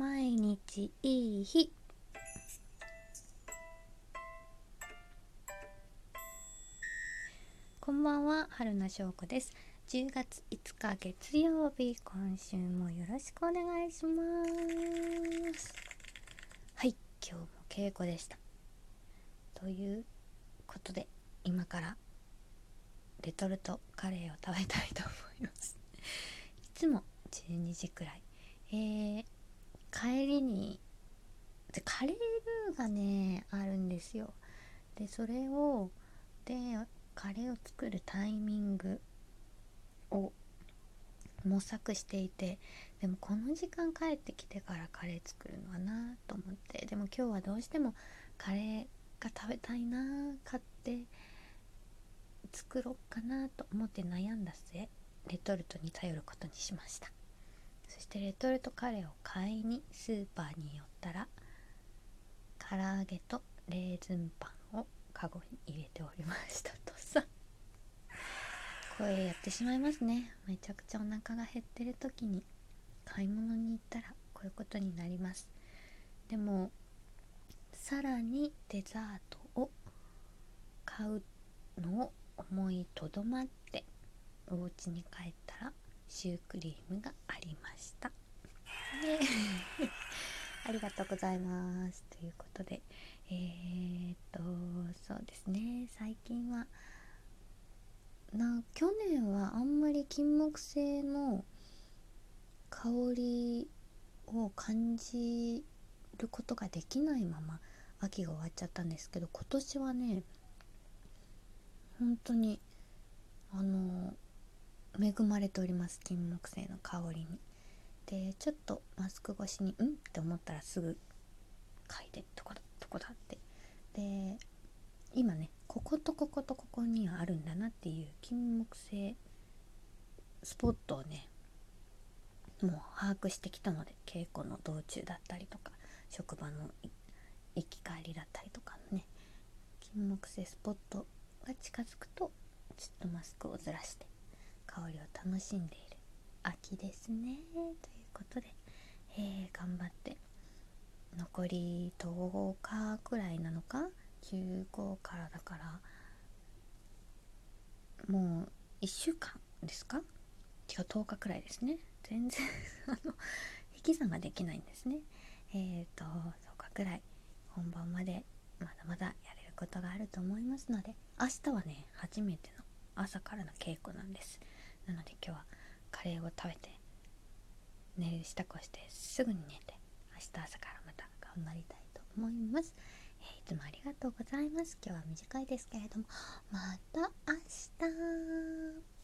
毎日いい日。こんばんは春名翔子です。10月5日月曜日今週もよろしくお願いします。はい今日も稽古でした。ということで今からレトルトカレーを食べたいと思います。いつも12時くらい。えー、帰りにでカレールーがねあるんですよ。でそれをでカレーを作るタイミングを模索していてでもこの時間帰ってきてからカレー作るのはなと思ってでも今日はどうしてもカレーが食べたいな買って作ろうかなと思って悩んだ末レトルトに頼ることにしました。そしてレトルトカレーを買いにスーパーに寄ったら唐揚げとレーズンパンをカゴに入れておりました。とさこれやってしまいますね。めちゃくちゃお腹が減ってる時に買い物に行ったらこういうことになります。でもさらにデザートを買うのを思いとどまってお家に帰ったらシュークリームがありました。ありがとうございます。ということで、えー、っと、そうですね、最近は、な去年はあんまり金木犀の香りを感じることができないまま秋が終わっちゃったんですけど今年はね本当にあの恵まれております金木犀の香りにでちょっとマスク越しに「ん?」って思ったらすぐ嗅いで「どこだどこだ?」ってで今ねこことこことここにはあるんだなっていう金木犀スポットをねもう把握してきたので稽古の道中だったりとか職場の行き帰りだったりとかのね金木犀スポットが近づくとちょっとマスクをずらして香りを楽しんでいる秋ですね。ということで、えー、頑張って残り10日くらいなのか？15からだからもう1週間ですか？違う10日くらいですね。全然 あの引き算ができないんですね。えっ、ー、と10日くらい本番までまだまだやれることがあると思いますので明日はね初めての朝からの稽古なんです。なので今日はカレーを食べて寝る支度をしてすぐに寝て明日朝からまた頑張りたいと思います、えー、いつもありがとうございます。今日は短いですけれどもまた明日。